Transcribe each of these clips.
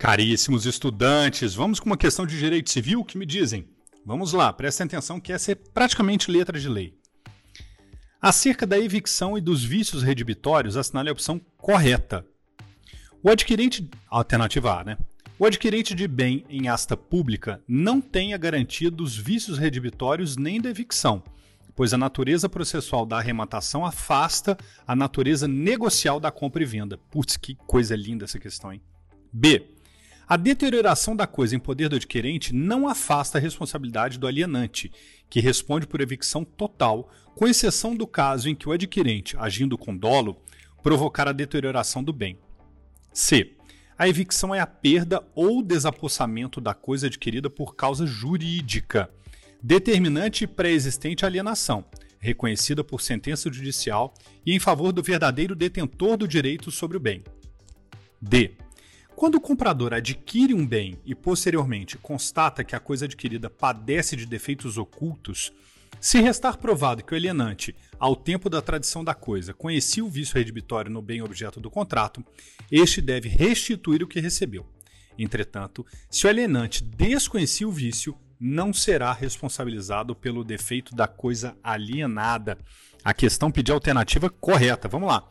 Caríssimos estudantes, vamos com uma questão de direito civil que me dizem. Vamos lá, prestem atenção que essa é praticamente letra de lei. Acerca da evicção e dos vícios redibitórios, assinale a opção correta. O adquirente, alternativa A, né? O adquirente de bem em asta pública não tem a garantia dos vícios redibitórios nem da evicção, pois a natureza processual da arrematação afasta a natureza negocial da compra e venda. Putz, que coisa linda essa questão, hein? B. A deterioração da coisa em poder do adquirente não afasta a responsabilidade do alienante, que responde por evicção total, com exceção do caso em que o adquirente, agindo com dolo, provocar a deterioração do bem. C. A evicção é a perda ou desapossamento da coisa adquirida por causa jurídica, determinante e pré-existente alienação, reconhecida por sentença judicial e em favor do verdadeiro detentor do direito sobre o bem. D. Quando o comprador adquire um bem e posteriormente constata que a coisa adquirida padece de defeitos ocultos, se restar provado que o alienante, ao tempo da tradição da coisa, conhecia o vício redibitório no bem objeto do contrato, este deve restituir o que recebeu. Entretanto, se o alienante desconhecia o vício, não será responsabilizado pelo defeito da coisa alienada. A questão pedir a alternativa correta. Vamos lá.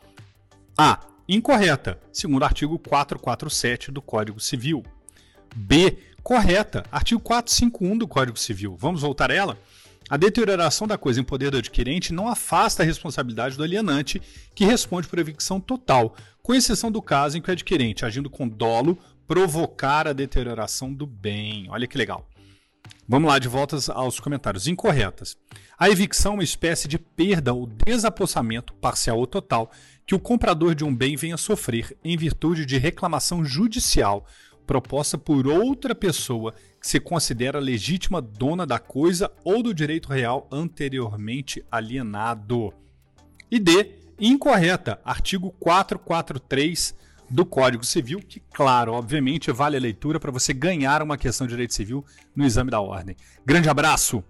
A incorreta, segundo o artigo 447 do Código Civil. B, correta, artigo 451 do Código Civil. Vamos voltar a ela? A deterioração da coisa em poder do adquirente não afasta a responsabilidade do alienante, que responde por evicção total, com exceção do caso em que o adquirente, agindo com dolo, provocar a deterioração do bem. Olha que legal. Vamos lá, de voltas aos comentários incorretas. A evicção é uma espécie de perda ou desapossamento, parcial ou total, que o comprador de um bem venha sofrer em virtude de reclamação judicial proposta por outra pessoa que se considera legítima dona da coisa ou do direito real anteriormente alienado. E D, incorreta, artigo 443 do Código Civil, que, claro, obviamente, vale a leitura para você ganhar uma questão de direito civil no exame da ordem. Grande abraço!